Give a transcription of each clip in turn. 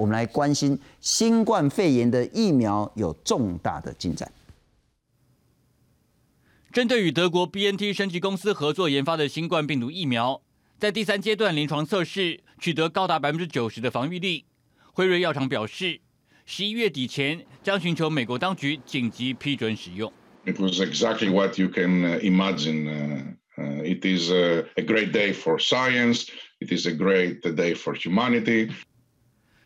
我们来关心新冠肺炎的疫苗有重大的进展。针对与德国 B N T 生技公司合作研发的新冠病毒疫苗，在第三阶段临床测试取得高达百分之九十的防御力。辉瑞药厂表示，十一月底前将寻求美国当局紧急批准使用。It was exactly what you can imagine. It is a great day for science. It is a great day for humanity.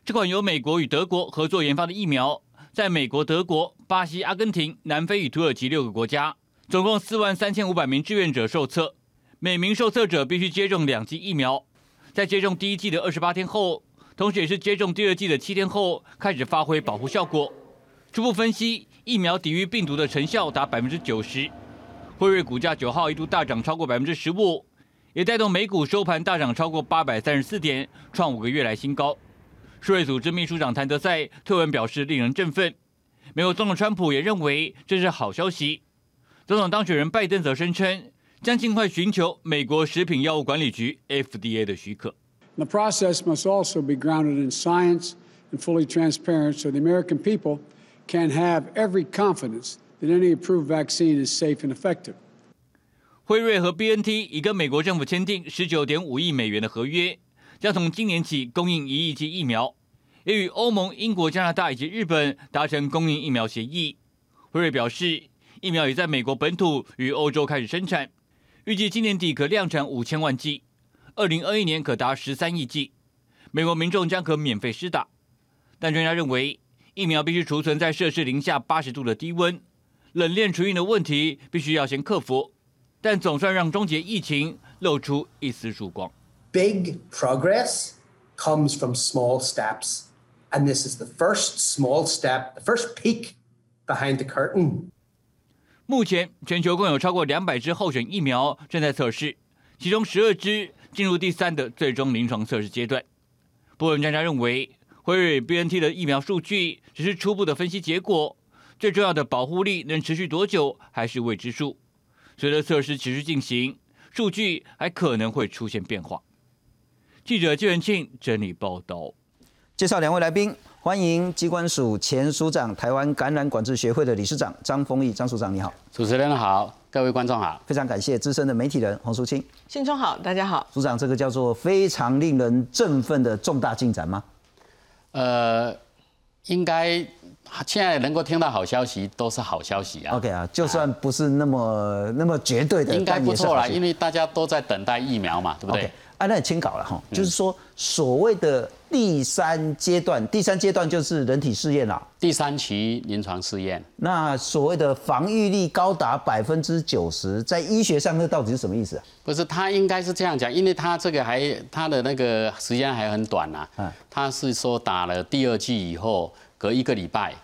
这款由美国与德国合作研发的疫苗，在美国、德国、巴西、阿根廷、南非与土耳其六个国家，总共四万三千五百名志愿者受测。每名受测者必须接种两剂疫苗，在接种第一剂的二十八天后，同时也是接种第二剂的七天后，开始发挥保护效果。初步分析，疫苗抵御病毒的成效达百分之九十。辉瑞股价九号一度大涨超过百分之十五，也带动美股收盘大涨超过八百三十四点，创五个月来新高。世卫组织秘书长谭德赛推文表示令人振奋。美国总统川普也认为这是好消息。总统当选人拜登则声称将尽快寻求美国食品药物管理局 FDA 的许可。The process must also be grounded in science and fully transparent, so the American people can have every confidence. that any approved vaccine is safe and effective. 辉瑞和 BNT 已跟美国政府签订十九点五亿美元的合约，将从今年起供应一亿剂疫苗，也与欧盟、英国、加拿大以及日本达成供应疫苗协议。辉瑞表示，疫苗已在美国本土与欧洲开始生产，预计今年底可量产五千万剂，二零二一年可达十三亿剂，美国民众将可免费施打。但专家认为，疫苗必须储存在摄氏零下八十度的低温。冷链储运的问题必须要先克服，但总算让终结疫情露出一丝曙光。Big progress comes from small steps, and this is the first small step, the first peek behind the curtain. 目前全球共有超过两百支候选疫苗正在测试，其中十二支进入第三的最终临床测试阶段。部分专家认为，辉瑞 BNT 的疫苗数据只是初步的分析结果。最重要的保护力能持续多久还是未知数。随着测试持续进行，数据还可能会出现变化。记者纪元庆整理报道。介绍两位来宾，欢迎机关署前署长、台湾感染管制协会的理事长张丰毅张署长，你好。主持人好，各位观众好。非常感谢资深的媒体人洪淑清。信中好，大家好。署长，这个叫做非常令人振奋的重大进展吗？呃，应该。现在能够听到好消息都是好消息啊。OK 啊，就算不是那么那么绝对的，应该不错啦，因为大家都在等待疫苗嘛，对不对？啊，那清稿了哈，就是说所谓的第三阶段，第三阶段就是人体试验啦，第三期临床试验。那所谓的防御力高达百分之九十，在医学上那到底是什么意思啊？不是，他应该是这样讲，因为他这个还他的那个时间还很短呐。嗯，他是说打了第二剂以后。隔一个礼拜，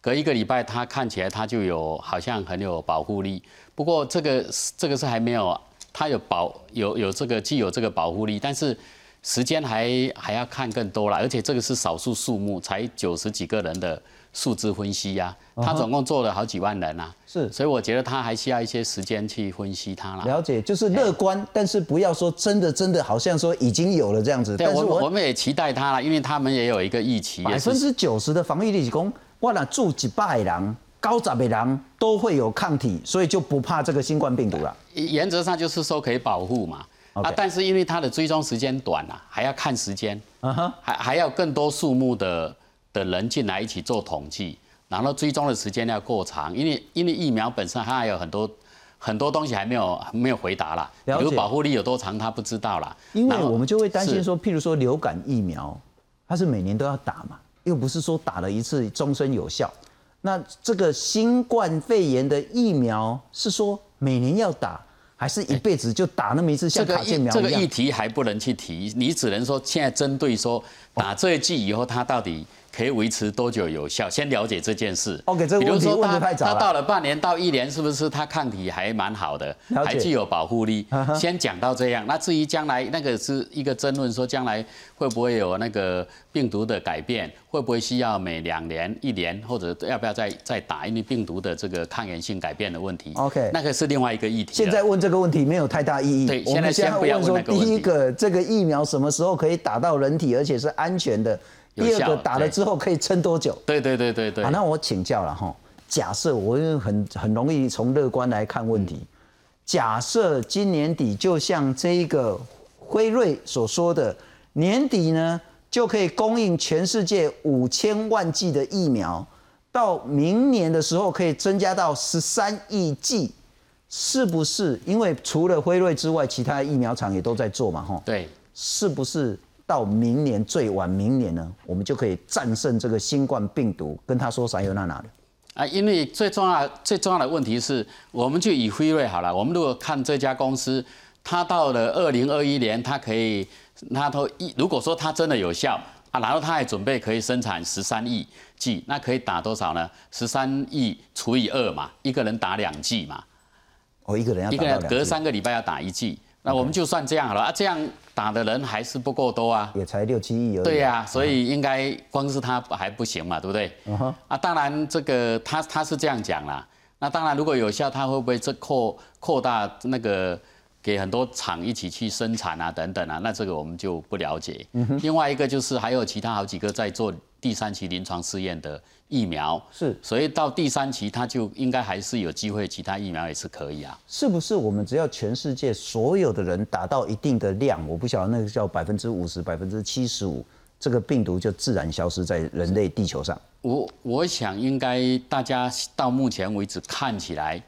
隔一个礼拜，他看起来他就有好像很有保护力。不过这个这个是还没有，它有保有有这个既有这个保护力，但是时间还还要看更多了。而且这个是少数数目，才九十几个人的数字分析呀。他总共做了好几万人啊，是，所以我觉得他还需要一些时间去分析它了。了解，就是乐观，但是不要说真的真的好像说已经有了这样子。对，我我们也期待他了，因为他们也有一个预期，百分之九十的防御力，供我那住几百人、高杂的人都会有抗体，所以就不怕这个新冠病毒了。原则上就是说可以保护嘛，啊，但是因为它的追踪时间短啊，还要看时间，嗯哼，还还要更多数目的的人进来一起做统计。然后追踪的时间要过长，因为因为疫苗本身它还有很多很多东西还没有没有回答啦，比如保护力有多长，他不知道啦。因为我们就会担心说，譬如说流感疫苗，它是每年都要打嘛，又不是说打了一次终身有效。那这个新冠肺炎的疫苗是说每年要打，还是一辈子就打那么一次？像卡介苗这个议题还不能去提，你只能说现在针对说打这一剂以后，它到底。可以维持多久有效？先了解这件事。OK，这个问题问的太早了。他到了半年到一年，是不是他抗体还蛮好的，还具有保护力？先讲到这样。那至于将来那个是一个争论，说将来会不会有那个病毒的改变，会不会需要每两年、一年，或者要不要再再打？因为病毒的这个抗原性改变的问题。OK，那个是另外一个议题。现在问这个问题没有太大意义。对，现在先不要问说第一个这个疫苗什么时候可以打到人体，而且是安全的。第二个打了之后可以撑多久？对对对对对。好，那我请教了哈。假设我很很容易从乐观来看问题。假设今年底就像这一个辉瑞所说的，年底呢就可以供应全世界五千万剂的疫苗，到明年的时候可以增加到十三亿剂，是不是？因为除了辉瑞之外，其他疫苗厂也都在做嘛，哈。对。是不是到明年最晚明年呢，我们就可以战胜这个新冠病毒？跟他说啥又那哪的？啊，因为最重要最重要的问题是，我们就以辉瑞好了。我们如果看这家公司，它到了二零二一年，它可以，它都一如果说它真的有效啊，然后它还准备可以生产十三亿剂，那可以打多少呢？十三亿除以二嘛，一个人打两剂嘛。哦，一个人要一个人隔三个礼拜要打一剂，那我们就算这样好了啊，这样。打的人还是不够多啊，也才六七亿而已。对呀，所以应该光是他还不行嘛，对不对？啊，当然这个他他是这样讲啦。那当然如果有效，他会不会这扩扩大那个给很多厂一起去生产啊等等啊？那这个我们就不了解。另外一个就是还有其他好几个在做第三期临床试验的。疫苗是，所以到第三期，它就应该还是有机会，其他疫苗也是可以啊。是不是？我们只要全世界所有的人达到一定的量，我不晓得那个叫百分之五十、百分之七十五，这个病毒就自然消失在人类地球上。我我想，应该大家到目前为止看起来，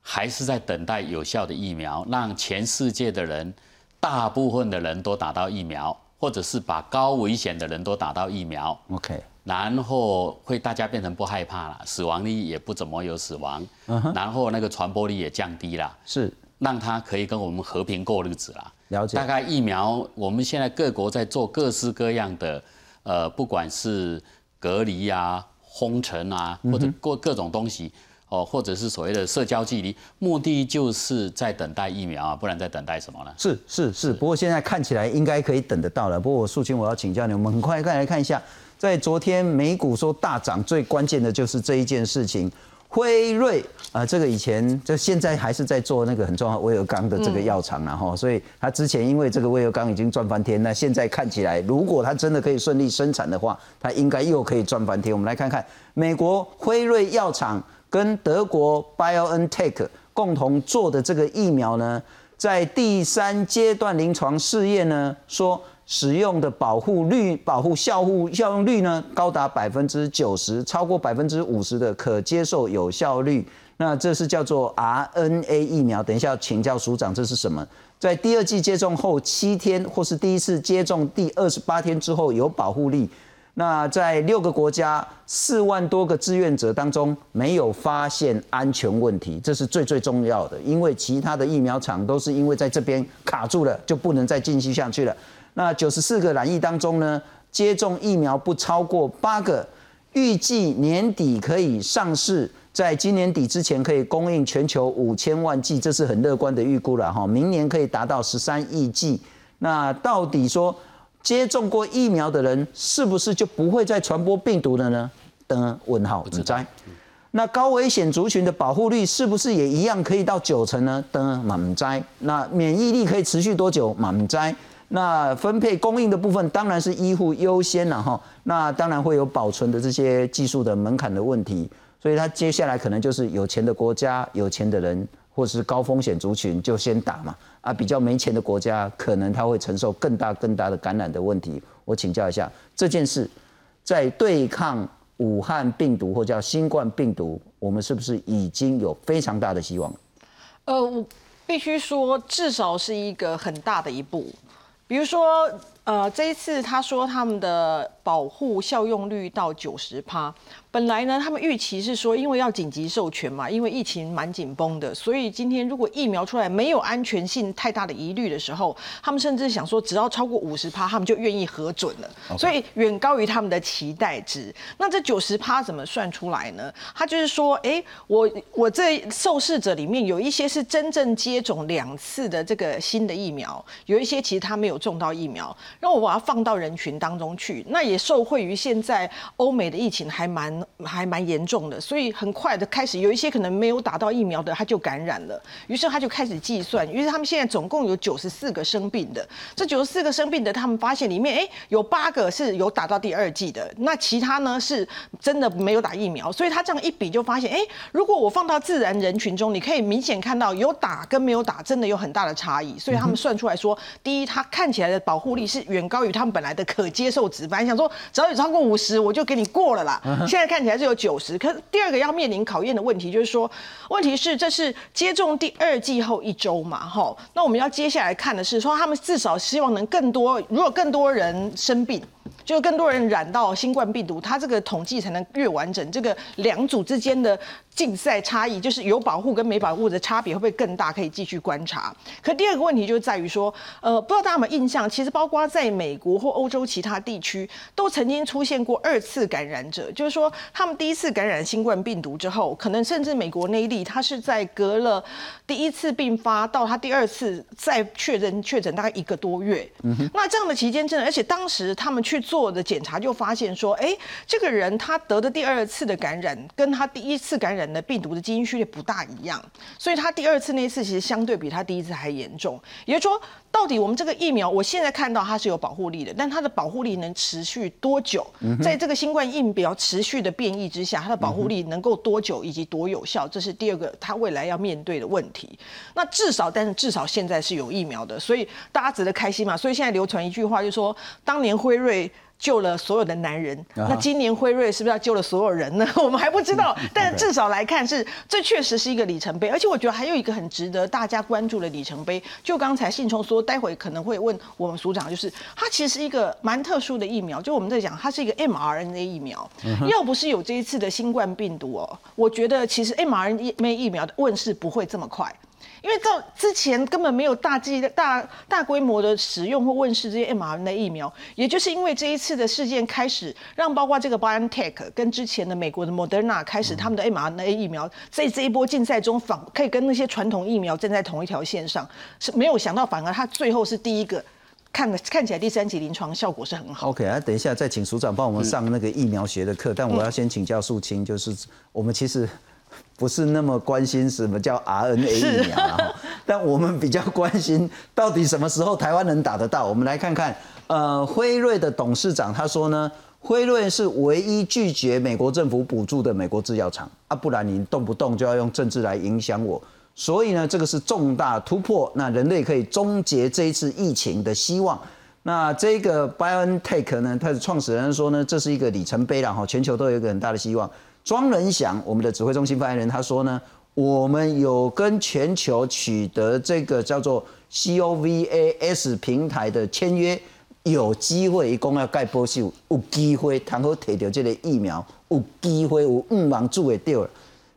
还是在等待有效的疫苗，让全世界的人，大部分的人都打到疫苗，或者是把高危险的人都打到疫苗。OK。然后会大家变成不害怕了，死亡率也不怎么有死亡，然后那个传播率也降低了，是让他可以跟我们和平过日子了。了解。大概疫苗，我们现在各国在做各式各样的，呃，不管是隔离啊、封城啊，或者各各种东西，哦，或者是所谓的社交距离，目的就是在等待疫苗啊，不然在等待什么呢？是是是。不过现在看起来应该可以等得到了。不过素清，我要请教你，我们很快再来看一下。在昨天美股说大涨，最关键的就是这一件事情。辉瑞啊，这个以前就现在还是在做那个很重要威尔刚的这个药厂然后，所以他之前因为这个威尔刚已经赚翻天，那现在看起来，如果他真的可以顺利生产的话，他应该又可以赚翻天。我们来看看美国辉瑞药厂跟德国 BioNTech 共同做的这个疫苗呢，在第三阶段临床试验呢说。使用的保护率、保护效护效用率呢，高达百分之九十，超过百分之五十的可接受有效率。那这是叫做 RNA 疫苗。等一下请教署长，这是什么？在第二剂接种后七天，或是第一次接种第二十八天之后有保护力。那在六个国家四万多个志愿者当中，没有发现安全问题，这是最最重要的。因为其他的疫苗厂都是因为在这边卡住了，就不能再继续下去了。那九十四个染疫当中呢，接种疫苗不超过八个，预计年底可以上市，在今年底之前可以供应全球五千万剂，这是很乐观的预估了哈。明年可以达到十三亿剂。那到底说接种过疫苗的人是不是就不会再传播病毒了呢？等问号，不知那高危险族群的保护率是不是也一样可以到九成呢？等满灾。那免疫力可以持续多久？满灾。那分配供应的部分当然是医护优先了哈，那当然会有保存的这些技术的门槛的问题，所以它接下来可能就是有钱的国家、有钱的人，或是高风险族群就先打嘛，啊，比较没钱的国家可能他会承受更大更大的感染的问题。我请教一下，这件事在对抗武汉病毒或叫新冠病毒，我们是不是已经有非常大的希望？呃，我必须说，至少是一个很大的一步。比如说，呃，这一次他说他们的保护效用率到九十趴。本来呢，他们预期是说，因为要紧急授权嘛，因为疫情蛮紧绷的，所以今天如果疫苗出来没有安全性太大的疑虑的时候，他们甚至想说，只要超过五十趴，他们就愿意核准了，所以远高于他们的期待值。那这九十趴怎么算出来呢？他就是说，哎，我我这受试者里面有一些是真正接种两次的这个新的疫苗，有一些其实他没有中到疫苗，让我把它放到人群当中去。那也受惠于现在欧美的疫情还蛮还蛮严重的，所以很快的开始有一些可能没有打到疫苗的他就感染了，于是他就开始计算，于是他们现在总共有九十四个生病的，这九十四个生病的，他们发现里面哎有八个是有打到第二剂的，那其他呢是真的没有打疫苗，所以他这样一比就发现，哎，如果我放到自然人群中，你可以明显看到有打跟没有打真的有很大的差异，所以他们算出来说，第一，它看起来的保护力是远高于他们本来的可接受值，本来想说只要有超过五十我就给你过了啦，现在看起来是有九十，可是第二个要面临考验的问题就是说，问题是这是接种第二剂后一周嘛，哈，那我们要接下来看的是说，他们至少希望能更多，如果更多人生病。就更多人染到新冠病毒，它这个统计才能越完整。这个两组之间的竞赛差异，就是有保护跟没保护的差别会不会更大？可以继续观察。可第二个问题就在于说，呃，不知道大家有没有印象，其实包括在美国或欧洲其他地区，都曾经出现过二次感染者，就是说他们第一次感染新冠病毒之后，可能甚至美国那一例，他是在隔了第一次病发到他第二次再确认确诊大概一个多月。那这样的期间真的，而且当时他们去做。做的检查就发现说，哎，这个人他得的第二次的感染，跟他第一次感染的病毒的基因序列不大一样，所以他第二次那次其实相对比他第一次还严重。也就是说，到底我们这个疫苗，我现在看到它是有保护力的，但它的保护力能持续多久？在这个新冠疫苗持续的变异之下，它的保护力能够多久以及多有效？这是第二个他未来要面对的问题。那至少，但是至少现在是有疫苗的，所以大家值得开心嘛。所以现在流传一句话，就是说当年辉瑞。救了所有的男人，那今年辉瑞是不是要救了所有人呢？我们还不知道，但至少来看是这确实是一个里程碑，而且我觉得还有一个很值得大家关注的里程碑，就刚才信聪说，待会可能会问我们署长，就是它其实是一个蛮特殊的疫苗，就我们在讲它是一个 mRNA 疫苗，要不是有这一次的新冠病毒哦，我觉得其实 mRNA 疫苗的问世不会这么快。因为到之前根本没有大剂、大大规模的使用或问世这些 mRNA 疫苗，也就是因为这一次的事件开始，让包括这个 BioNTech 跟之前的美国的 Moderna 开始他们的 mRNA 疫苗在这一波竞赛中反可以跟那些传统疫苗站在同一条线上，是没有想到反而它最后是第一个看看起来第三级临床效果是很好。OK 啊，等一下再请署长帮我们上那个疫苗学的课，但我要先请教素清，就是我们其实。不是那么关心什么叫 RNA 疫苗啊，但我们比较关心到底什么时候台湾能打得到。我们来看看，呃，辉瑞的董事长他说呢，辉瑞是唯一拒绝美国政府补助的美国制药厂啊，不然你动不动就要用政治来影响我，所以呢，这个是重大突破，那人类可以终结这一次疫情的希望。那这个 BioNTech 呢，它的创始人说呢，这是一个里程碑了哈，全球都有一个很大的希望。庄仁祥，我们的指挥中心发言人，他说呢，我们有跟全球取得这个叫做 COVAS 平台的签约，有机会一共要盖波秀，有机会谈好摕到这个疫苗，有机会有五万注的掉了。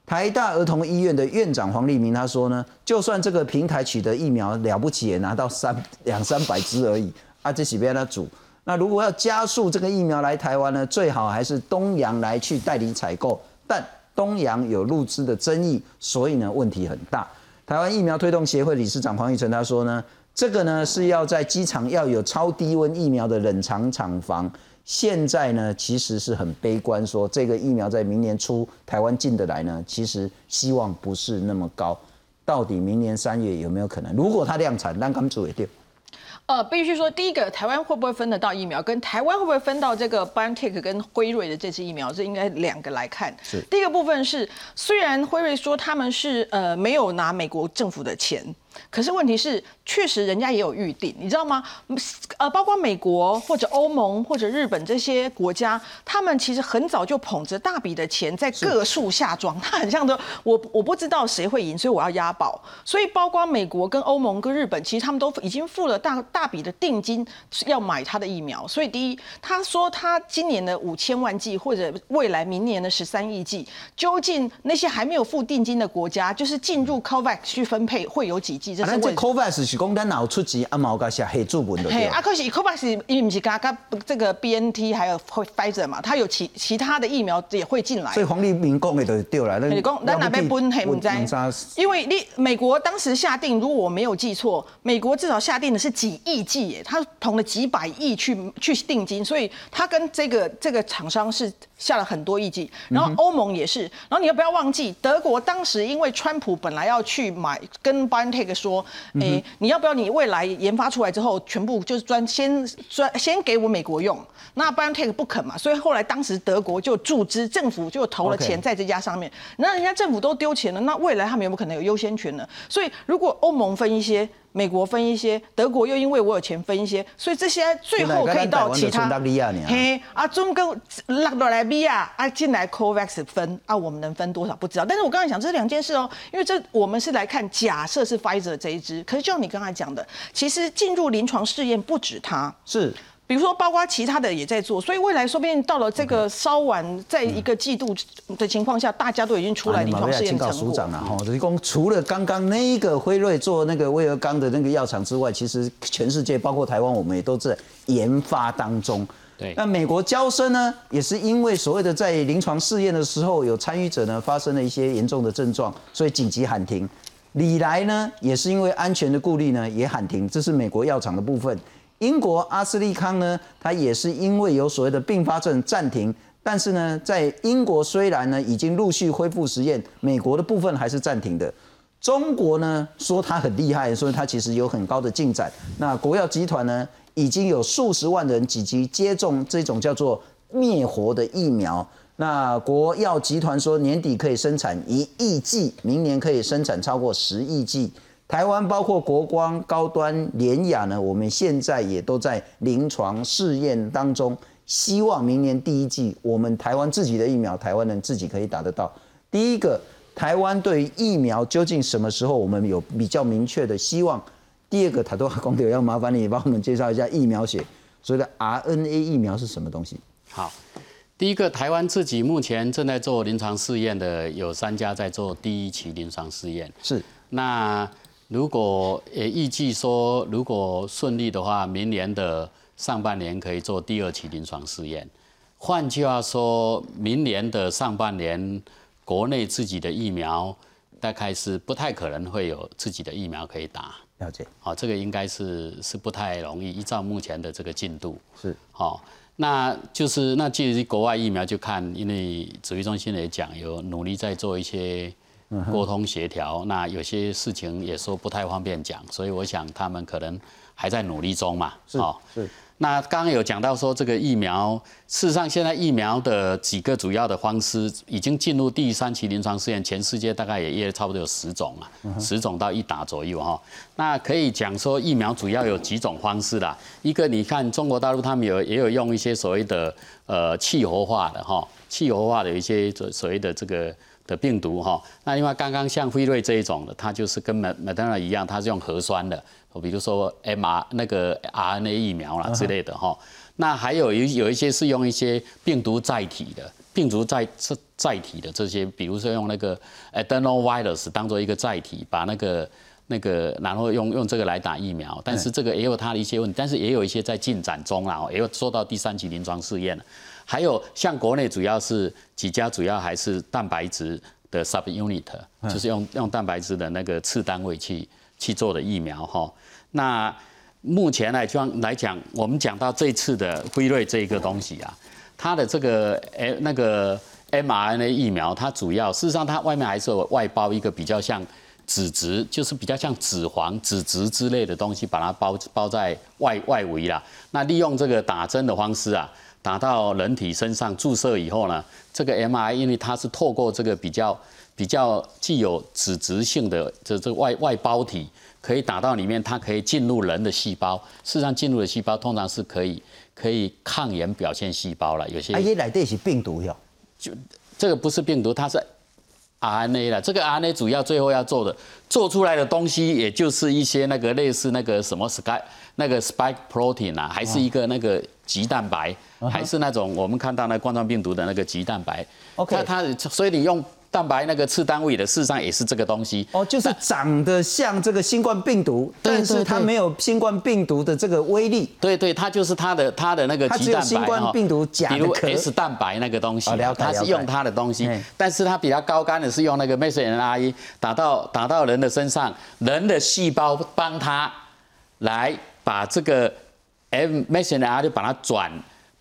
台大儿童医院的院长黄立明他说呢，就算这个平台取得疫苗了不起，也拿到三两三百支而已，啊，这是别他煮。那如果要加速这个疫苗来台湾呢，最好还是东洋来去代理采购，但东洋有入资的争议，所以呢问题很大。台湾疫苗推动协会理事长黄玉成他说呢，这个呢是要在机场要有超低温疫苗的冷藏厂房，现在呢其实是很悲观，说这个疫苗在明年初台湾进得来呢，其实希望不是那么高。到底明年三月有没有可能？如果它量产，那刚做也对。呃，必须说，第一个，台湾会不会分得到疫苗，跟台湾会不会分到这个 BioNTech 跟辉瑞的这支疫苗，这应该两个来看。是第一个部分是，虽然辉瑞说他们是呃没有拿美国政府的钱。可是问题是，确实人家也有预定，你知道吗？呃，包括美国或者欧盟或者日本这些国家，他们其实很早就捧着大笔的钱在各处下庄。他很像说，我我不知道谁会赢，所以我要押宝。所以包括美国跟欧盟跟日本，其实他们都已经付了大大笔的定金要买他的疫苗。所以第一，他说他今年的五千万剂或者未来明年的十三亿剂，究竟那些还没有付定金的国家，就是进入 COVAX 去分配会有几？剂，这是咱这 COVAX 是讲咱哪有出钱，啊毛个写黑注文的嘿，对啊，可是 COVAX 因为不是加加这个 BNT 还有 Pfizer 嘛，它有其其他的疫苗也会进来所以。黄立明讲的就对了。咱你讲咱哪边分黑不知？因为你美国当时下定，如果我没有记错，美国至少下定的是几亿剂耶，他投了几百亿去去定金，所以他跟这个这个厂商是下了很多亿剂，然后欧盟也是，然后你要不要忘记，德国当时因为川普本来要去买，跟说，哎、你要不要你未来研发出来之后，全部就是专先专先给我美国用，那 BioNTech 不肯嘛，所以后来当时德国就注资，政府就投了钱在这家上面，那人家政府都丢钱了，那未来他们有没有可能有优先权呢？所以如果欧盟分一些。美国分一些，德国又因为我有钱分一些，所以这些最后可以到其他嘿啊，中跟拉多来比亚啊进来 COVAX 分啊，我们能分多少不知道。但是我刚才讲这是两件事哦，因为这我们是来看假设是 Pfizer 这一支，可是就像你刚才讲的，其实进入临床试验不止它。是比如说，包括其他的也在做，所以未来说不定到了这个稍晚，在一个季度的情况下，大家都已经出来临床试验成果。署长了哈，就是讲除了刚刚那一个辉瑞做那个威尔刚的那个药厂之外，其实全世界包括台湾，我们也都在研发当中。对那美国交生呢，也是因为所谓的在临床试验的时候，有参与者呢发生了一些严重的症状，所以紧急喊停。李来呢，也是因为安全的顾虑呢，也喊停。这是美国药厂的部分。英国阿斯利康呢，它也是因为有所谓的并发症暂停。但是呢，在英国虽然呢已经陆续恢复实验，美国的部分还是暂停的。中国呢说它很厉害，说它其实有很高的进展。那国药集团呢，已经有数十万人积极接种这种叫做灭活的疫苗。那国药集团说年底可以生产一亿剂，明年可以生产超过十亿剂。台湾包括国光、高端、联雅呢，我们现在也都在临床试验当中，希望明年第一季我们台湾自己的疫苗，台湾人自己可以打得到。第一个，台湾对于疫苗究竟什么时候我们有比较明确的希望？第二个，塔多瓦公牛要麻烦你帮我们介绍一下疫苗血，所谓的 RNA 疫苗是什么东西？好，第一个，台湾自己目前正在做临床试验的有三家在做第一期临床试验。是那如果也预计说，如果顺利的话，明年的上半年可以做第二期临床试验。换句话说，明年的上半年，国内自己的疫苗大概是不太可能会有自己的疫苗可以打。了解，好，这个应该是是不太容易，依照目前的这个进度。是好，那就是那至于国外疫苗就看，因为指挥中心也讲有努力在做一些沟通协调，那有些事情也说不太方便讲，所以我想他们可能还在努力中嘛。是是那刚刚有讲到说这个疫苗，事实上现在疫苗的几个主要的方式已经进入第三期临床试验，全世界大概也也差不多有十种啊，十种到一打左右哈。那可以讲说疫苗主要有几种方式啦，一个你看中国大陆他们有也有用一些所谓的呃气候化的哈，气候化的一些所所谓的这个。的病毒哈，那另外刚刚像辉瑞这一种的，它就是跟美美德纳一样，它是用核酸的，比如说 mR 那个 RNA 疫苗啦之类的哈。那还有有有一些是用一些病毒载体的，病毒载载载体的这些，比如说用那个 adenovirus 当做一个载体，把那个那个然后用用这个来打疫苗，但是这个也有它的一些问题，但是也有一些在进展中啦，也有做到第三期临床试验了。还有像国内主要是几家，主要还是蛋白质的 subunit，就是用用蛋白质的那个次单位去去做的疫苗哈。那目前来讲来讲，我们讲到这次的辉瑞这一个东西啊，它的这个诶那个 mRNA 疫苗，它主要事实上它外面还是有外包一个比较像脂质，就是比较像脂肪、脂质之类的东西，把它包包在外外围啦。那利用这个打针的方式啊。打到人体身上注射以后呢，这个 mRNA 因为它是透过这个比较比较具有脂质性的这这外外包体，可以打到里面，它可以进入人的细胞。事实上，进入的细胞通常是可以可以抗炎表现细胞了。有些啊，也来的是病毒哟，就这个不是病毒，它是 RNA 了。这个 RNA 主要最后要做的做出来的东西，也就是一些那个类似那个什么 spike 那个 spike protein 啊，还是一个那个棘蛋白。还是那种我们看到那冠状病毒的那个棘蛋白。OK 它它所以你用蛋白那个次单位的，事实上也是这个东西。哦，就是长得像这个新冠病毒，但是它没有新冠病毒的这个威力。对对，它就是它的它的那个鸡蛋白新冠病毒假的比如 S 蛋白那个东西，它是用它的东西，但是它比较高干的是用那个 mRNA 打到打到人的身上，人的细胞帮它来把这个 mRNA 就把它转。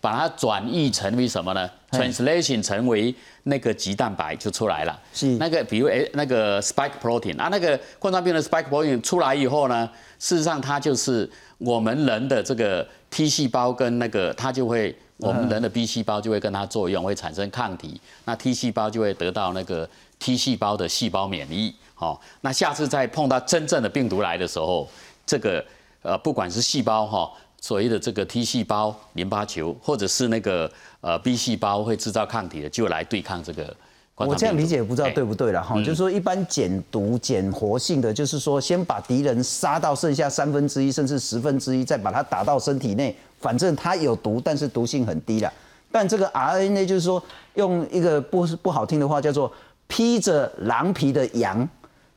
把它转译成为什么呢？translation 成为那个鸡蛋白就出来了。是那个，比如诶，那个 spike protein 啊，那个冠状病毒 spike protein 出来以后呢，事实上它就是我们人的这个 T 细胞跟那个它就会，我们人的 B 细胞就会跟它作用，会产生抗体。那 T 细胞就会得到那个 T 细胞的细胞免疫。好，那下次再碰到真正的病毒来的时候，这个呃，不管是细胞哈。所谓的这个 T 细胞、淋巴球，或者是那个呃 B 细胞会制造抗体的，就来对抗这个。我这样理解不知道对不对了哈，就是说一般减毒减活性的，就是说先把敌人杀到剩下三分之一甚至十分之一，再把它打到身体内，反正它有毒，但是毒性很低了。但这个 RNA 就是说用一个不不好听的话叫做披着狼皮的羊。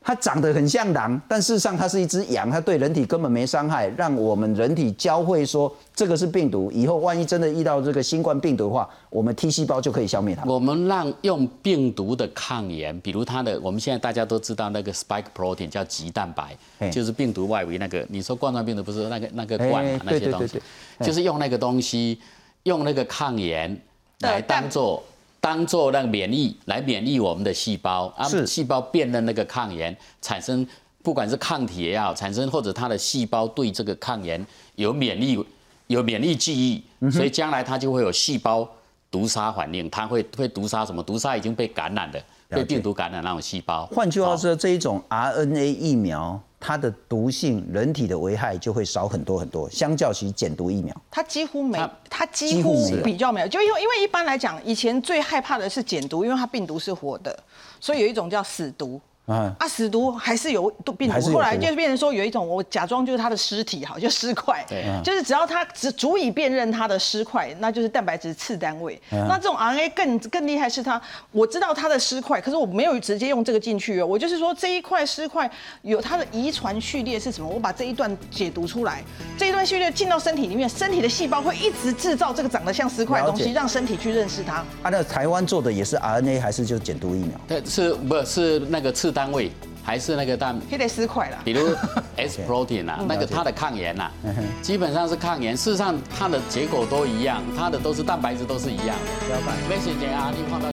它长得很像狼，但事实上它是一只羊，它对人体根本没伤害。让我们人体教会说这个是病毒，以后万一真的遇到这个新冠病毒的话，我们 T 细胞就可以消灭它。我们让用病毒的抗原，比如它的，我们现在大家都知道那个 spike protein 叫棘蛋白，就是病毒外围那个。你说冠状病毒不是那个那个冠嘛那些东西，就是用那个东西，用那个抗原来当做。当做那个免疫来免疫我们的细胞啊，细胞辨认那个抗原，产生不管是抗体也好，产生或者它的细胞对这个抗原有免疫有免疫记忆，所以将来它就会有细胞毒杀反应，它会会毒杀什么？毒杀已经被感染的、被病毒感染那种细胞。换句话说，这一种 RNA 疫苗。它的毒性，人体的危害就会少很多很多，相较起减毒疫苗，它几乎没，它几乎比较没有，就因为因为一般来讲，以前最害怕的是减毒，因为它病毒是活的，所以有一种叫死毒。啊，啊，死毒还是有病毒，后来就变成说有一种，我假装就是它的尸体，好，就尸块，就是只要它只足以辨认它的尸块，那就是蛋白质次单位。那这种 RNA 更更厉害，是它我知道它的尸块，可是我没有直接用这个进去哦，我就是说这一块尸块有它的遗传序列是什么，我把这一段解读出来，这一段序列进到身体里面，身体的细胞会一直制造这个长得像尸块的东西，让身体去认识它。啊，那台湾做的也是 RNA 还是就减毒疫苗？对，是不是那个次。单位还是那个蛋，黑得十块了。比如 S protein 啊，那个它的抗炎呐，基本上是抗炎。事实上它的结果都一样，它的都是蛋白质都是一样的。没时间啊，你放到。